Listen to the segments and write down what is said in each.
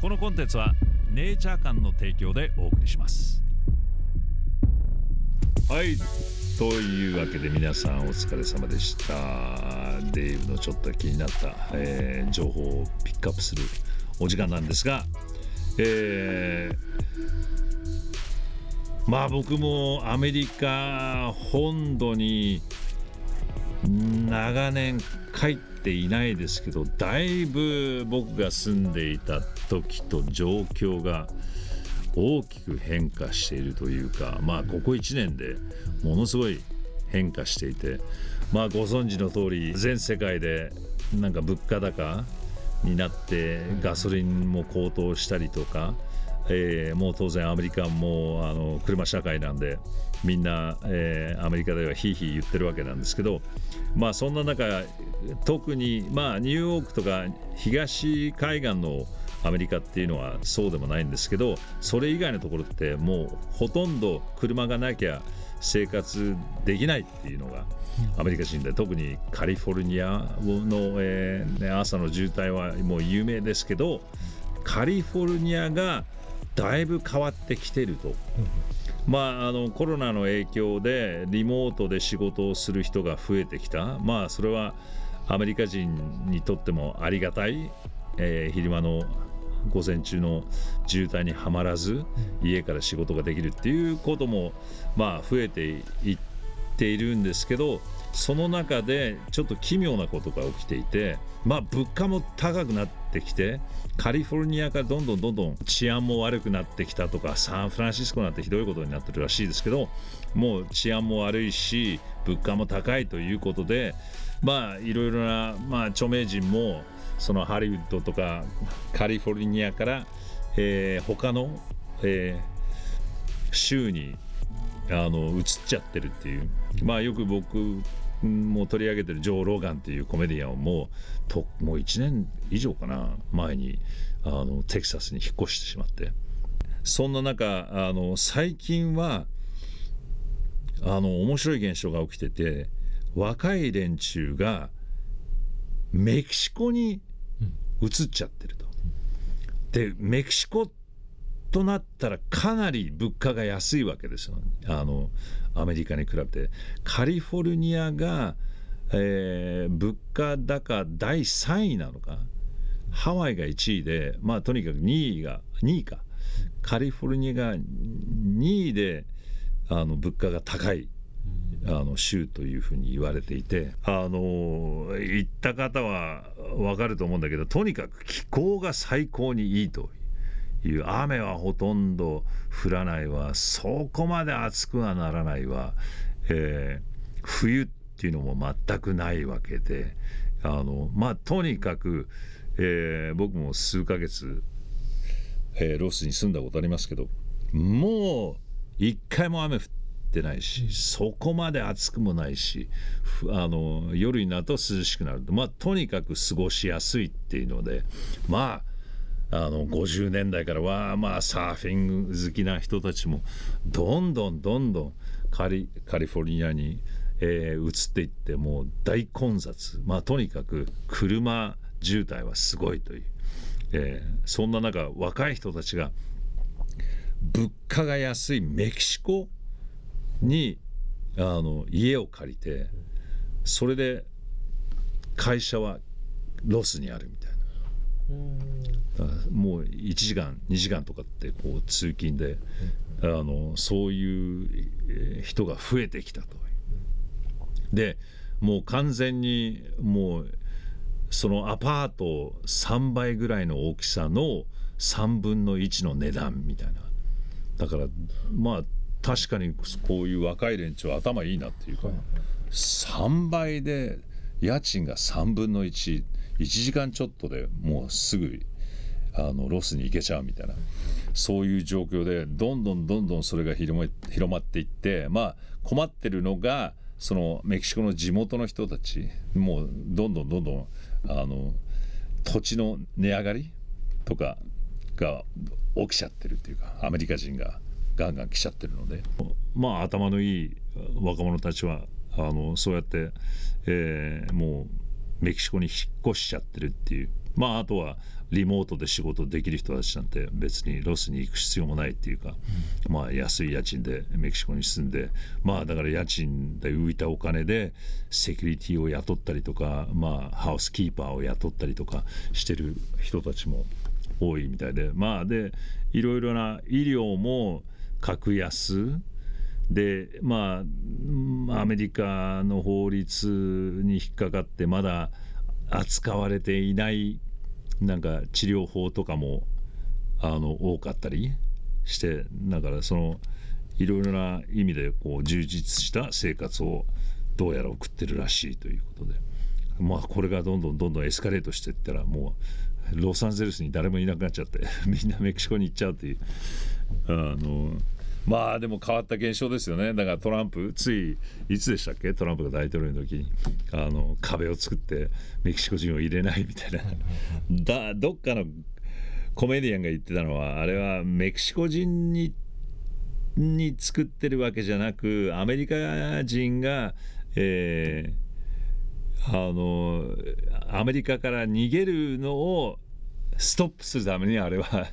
このコンテンツはネイチャー館の提供でお送りします。はいというわけで皆さんお疲れ様でした。デイブのちょっと気になった、えー、情報をピックアップするお時間なんですがえー、まあ僕もアメリカ本土に長年帰ってていないですけどだいぶ僕が住んでいた時と状況が大きく変化しているというかまあここ1年でものすごい変化していてまあご存知の通り全世界でなんか物価高になってガソリンも高騰したりとか、えー、もう当然アメリカもあの車社会なんでみんな、えー、アメリカではひいひい言ってるわけなんですけどまあそんな中特にまあニューヨークとか東海岸のアメリカっていうのはそうでもないんですけどそれ以外のところってもうほとんど車がなきゃ生活できないっていうのがアメリカ人で特にカリフォルニアの、えーね、朝の渋滞はもう有名ですけどカリフォルニアがだいぶ変わってきてると。まあ、あのコロナの影響でリモートで仕事をする人が増えてきた、まあ、それはアメリカ人にとってもありがたい、えー、昼間の午前中の渋滞にはまらず家から仕事ができるっていうこともまあ増えていっているんですけどその中でちょっと奇妙なことが起きていてまあ物価も高くなってきてカリフォルニアからどんどんどんどん治安も悪くなってきたとかサンフランシスコなんてひどいことになってるらしいですけどもう治安も悪いし物価も高いということでまあいろいろな、まあ、著名人もそのハリウッドとかカリフォルニアから、えー、他の、えー、州にあの移っちゃってるっていう。まあよく僕もう取り上げてるジョー・ローガンっていうコメディアンもうともう1年以上かな前にあのテキサスに引っ越してしまってそんな中あの最近はあの面白い現象が起きてて若い連中がメキシコに移っちゃってると。でメキシコとなったらかなり物価が安いわけですよあのアメリカに比べて。カリフォルニアが、えー、物価高第3位なのか。ハワイが1位でまあとにかく2位が2位か。カリフォルニアが2位であの物価が高いあの州というふうに言われていて。あの行った方は分かると思うんだけどとにかく気候が最高にいいという雨はほとんど降らないわ。そこまで暑くはならないわ、えー、冬っていうのも全くないわけで。あのまあとにかく、えー、僕も数ヶ月、えー、ロスに住んだことありますけどもう一回も雨降ってないしそこまで暑くもないしあの夜になると涼しくなる。まあとにかく過ごしやすいっていうのでまああの50年代からはまあサーフィン好きな人たちもどんどんどんどんカリカリフォルニアに、えー、移っていってもう大混雑。まあとにかく車渋滞はすごいという、えー、そんな中若い人たちが物価が安いメキシコにあの家を借りてそれで会社はロスにあるみたいな。もう1時間2時間とかってこう通勤であのそういう人が増えてきたと。でもう完全にもうそのアパート3倍ぐらいの大きさの3分の1の値段みたいなだからまあ確かにこういう若い連中は頭いいなっていうか、3倍で家賃が3分の11時間ちょっとでもうすぐあのロスに行けちゃうみたいな。そういう状況でどんどんどんどんそれが広ま広まっていってまあ困ってるのがそのメキシコの地元の人たち。もうどんどんどんどんあの土地の値上がりとかが起きちゃってるっていうかアメリカ人がガンガン来ちゃってるので。まあ頭のいい若者たちはあのそうやって、えー、もうメキシコに引っ越しちゃってるっていう。まああとはリモートで仕事できる人たちなんて別にロスに行く必要もないっていうか、まあ安い家賃でメキシコに住んで。まあだから家賃で浮いたお金でセキュリティを雇ったりとかまあハウスキーパーを雇ったりとかしてる人たちも多いみたいで。まあでいろいろな医療も格安でまあアメリカの法律に引っかかってまだ扱われていないなんか治療法とかもあの多かったりしてだからそのいろいろな意味でこう充実した生活をどうやら送ってるらしいということで。まあこれがどんどんどんどんエスカレートしていったらもうロサンゼルスに誰もいなくなっちゃって みんなメキシコに行っちゃうっていうあのまあでも変わった現象ですよね。だからトランプついいつでしたっけ？トランプが大統領の時にあの壁を作ってメキシコ人を入れないみたいな。だどっかのコメディアンが言ってたのはあれはメキシコ人にに作ってるわけじゃなくアメリカ人が、えー、あのアメリカから逃げるのをストップするためにあれは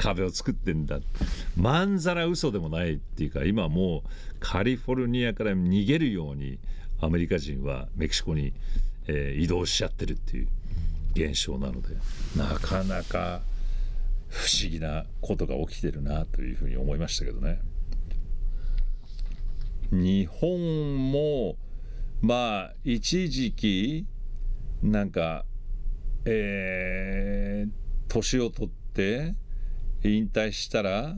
壁を作ってんだまんざら嘘でもないっていうか今もうカリフォルニアから逃げるようにアメリカ人はメキシコに、えー、移動しちゃってるっていう現象なのでなかなか不思議なことが起きてるなというふうに思いましたけどね。日本もまあ一時期なんかえー、年を取って引退したら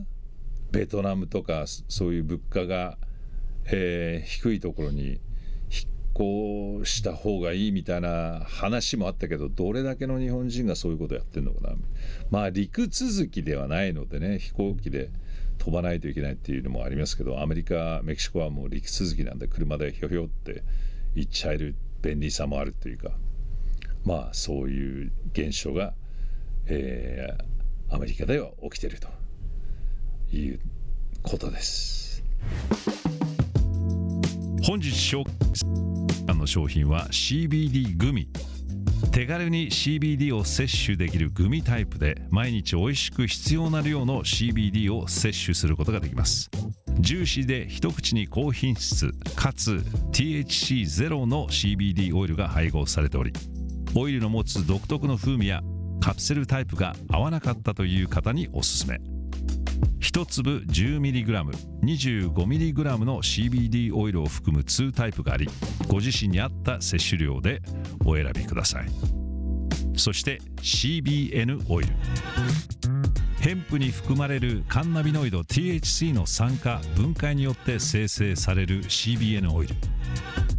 ベトナムとかそういう物価が、えー、低いところに引っ越した方がいいみたいな話もあったけどどれだけの日本人がそういうことやってるのかな。まあ陸続きではないのでね飛行機で飛ばないといけないっていうのもありますけどアメリカメキシコはもう陸続きなんで車でひょひょって行っちゃえる便利さもあるというか。まあそういう現象が、えー、アメリカでは起きているということです。本日紹介の商品は CBD グミ。手軽に CBD を摂取できるグミタイプで毎日美味しく必要な量の CBD を摂取することができます。ジューシーで一口に高品質かつ THC ゼロの CBD オイルが配合されておりオイルの持つ独特の風味やカプセルタイプが合わなかったという方におすすめ。1粒 10mg、25mg の CBD オイルを含む2タイプがありご自身に合った摂取量でお選びください。そして CBN オイル。ヘンプに含まれるカンナビノイド THC の酸化分解によって生成される CBN オイル。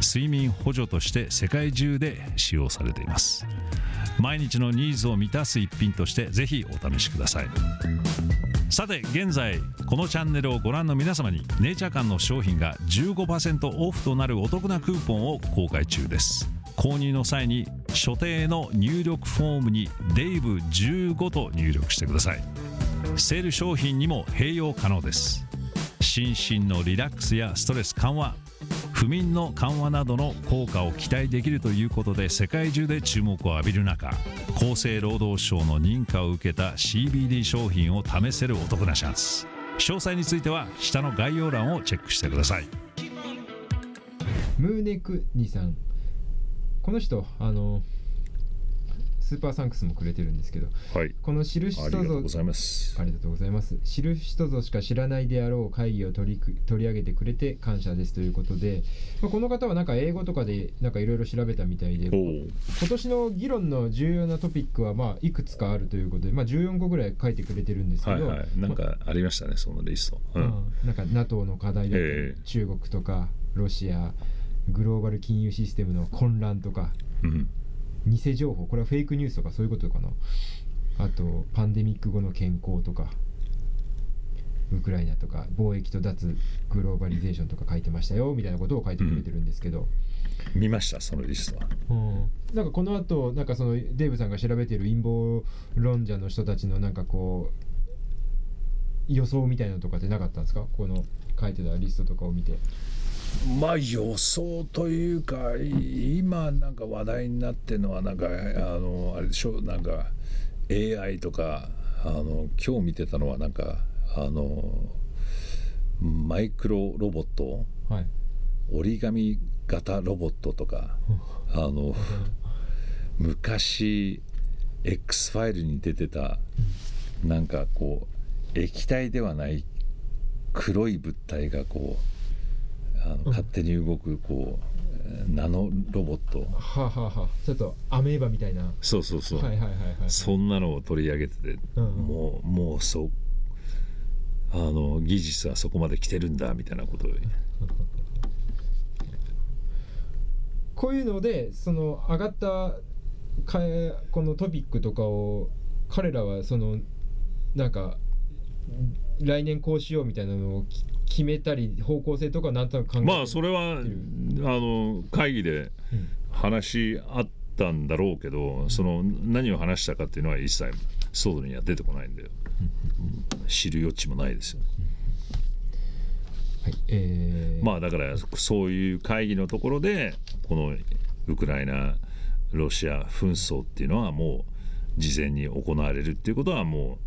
睡眠補助として世界中で使用されています。毎日のニーズを満たす一品としてぜひお試しください。さて現在このチャンネルをご覧の皆様にネイチャー館の商品が15%オフとなるお得なクーポンを公開中です。購入の際に所定の入力フォームにデイブ15と入力してください。セール商品にも併用可能です。心身のリラックスやストレス緩和不眠の緩和などの効果を期待できるということで世界中で注目を浴びる中厚生労働省の認可を受けた CBD 商品を試せるお得なチャンス詳細については下の概要欄をチェックしてください。ムーネクニさん。この人あのスーパーサンクスもくれてるんですけど、はい、この知る人ぞありがとうございます。ありがとうございます。知る人ぞしか知らないであろう会議を取り取り上げてくれて感謝ですということで、まあ、この方はなんか英語とかでなんかいろいろ調べたみたいで今年の議論の重要なトピックはまあいくつかあるということで、まあ、14個ぐらい書いてくれてるんですけど、はいはい、なんかありましたね、そのリスト、うん、なんか NATO の課題だ中国とかロシアグローバル金融システムの混乱とか、うん偽情報これはフェイクニュースとかそういうことかな。あとパンデミック後の健康とかウクライナとか貿易と脱グローバリゼーションとか書いてましたよみたいなことを書いてくれてるんですけど、見ましたそのリストは。なんかこの後なんかそのデーブさんが調べてる陰謀論者の人たちのなんかこう予想みたいなのとかってなかったんですか？この書いてたリストとかを見て。まあ予想というか今なんか話題になってるのはなんかあのあれでしょ？なんか AI とかあの今日見てたのはなんかあのマイクロロボット、はい、折り紙型ロボットとかあの昔 X ファイルに出てたなんかこう液体ではない黒い物体がこうあの勝手に動くこうナノロボット。はあ、はあは。あ、ちょっとアメーバみたいな。そうそうそう、はいはいはいはい、そんなのを取り上げてて、うんうん、もうもうそう。あの技術はそこまで来てるんだみたいなことを。こういうのでその上がったかこのトピックとかを彼らはそのなんか来年こうしようみたいなのを決めたり方向性とかなんとなく考えまあそれはあの会議で話し合ったんだろうけど、うん、その何を話したかっていうのは一切外には出てこないんだよ、うん、知る余地もないですよね。はいえー、まあだからそういう会議のところでこのウクライナロシア紛争っていうのはもう事前に行われるっていうことはも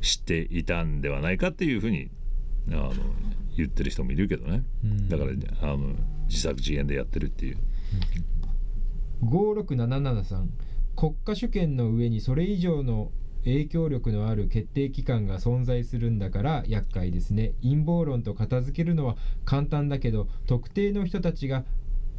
う知っていたんではないかっていうふうにあの言ってる人もいるけどね、うん、だからあの自作自演でやってるっていう。56773国家主権の上にそれ以上の影響力のある決定機関が存在するんだから厄介ですね。陰謀論と片付けるのは簡単だけど特定の人たちが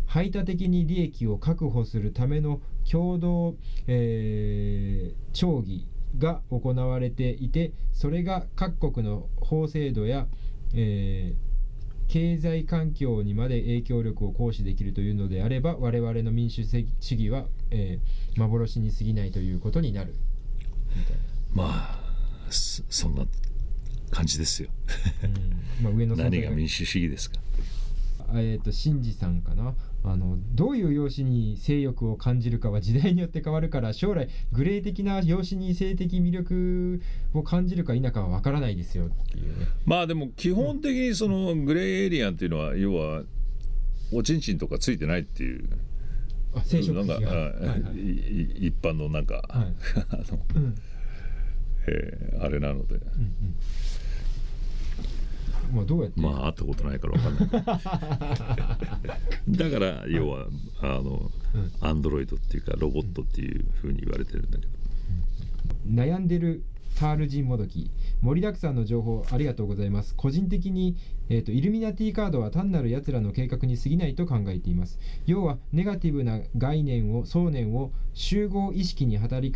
排他的に利益を確保するための共同、えー、町議が行われていてそれが各国の法制度や、えー、経済環境にまで影響力を行使できるというのであれば我々の民主主義は、えー、幻に過ぎないということになるまあそんな感じですよ。まあ、上の何が民主主義ですか？えっ、ー、と新次さんかな。あのどういう容姿に性欲を感じるかは時代によって変わるから将来グレー的な容姿に性的魅力を感じるか否かは分からないですよっていうね。まあでも基本的にそのグレーエリアンっていうのは、要はおちんちんとかついてないっていう。あ生殖なんか、はいはい、一般のなんか、はい、あの、うん、えー、あれなので。うんうんまあどうやって？まあ会ったことないから分かんない。だから要はあの、アンドロイドっていうかロボットっていうふうに言われてるんだけど、悩んでるタールジンもどき盛りだくさんの情報ありがとうございます。個人的に、えーと、イルミナティカードは単なる奴らの計画に過ぎないと考えています。要はネガティブな概念を想念を集合意識に働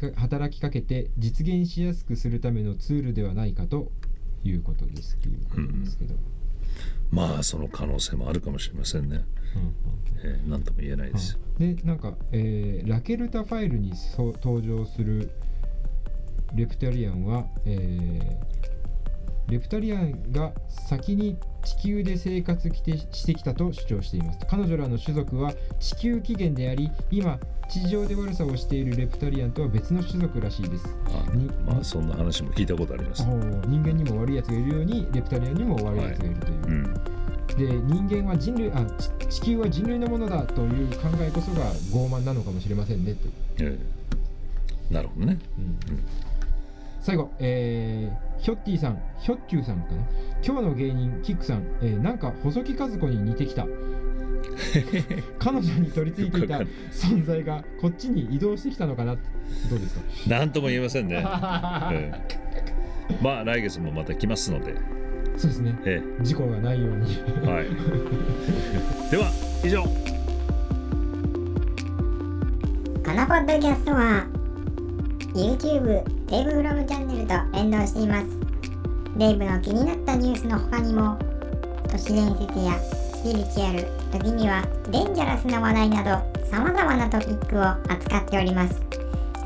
きかけて実現しやすくするためのツールではないかということですけど、うん、まあその可能性もあるかもしれませんね、うん。えー、何とも言えないです、うん、でなんか、えー、ラケルタファイルに登場するレプタリアンは、えー、レプタリアンが先に地球で生活してきたと主張しています。彼女らの種族は地球起源であり今地上で悪さをしているレプタリアンとは別の種族らしいです。あまあそんな話も聞いたことあります。人間にも悪いやつがいるようにレプタリアンにも悪いやつがいるという、はいうん。で人間は人類あ地球は人類のものだという考えこそが傲慢なのかもしれませんねと、ええ、なるほどね、うん、うん最後、えー、ヒョッティさん、ヒョッチューさんかな？今日の芸人、キックさん、えー、なんか細木和子に似てきた。彼女に取り付いていた存在がこっちに移動してきたのかな？どうですか？何とも言えませんね、ええ、まあ来月もまた来ますので。そうですね、ええ、事故がないように。はい。では以上。このポッドキャストは YouTube デイブフロムチャンネルと連動しています。デイブの気になったニュースの他にも都市伝説やスピリチュアル時にはデンジャラスな話題など様々なトピックを扱っております。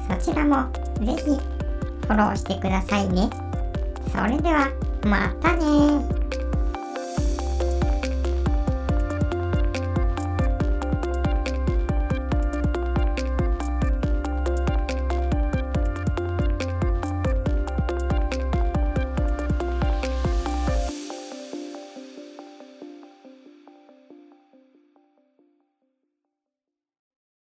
そちらもぜひフォローしてくださいね。それではまたね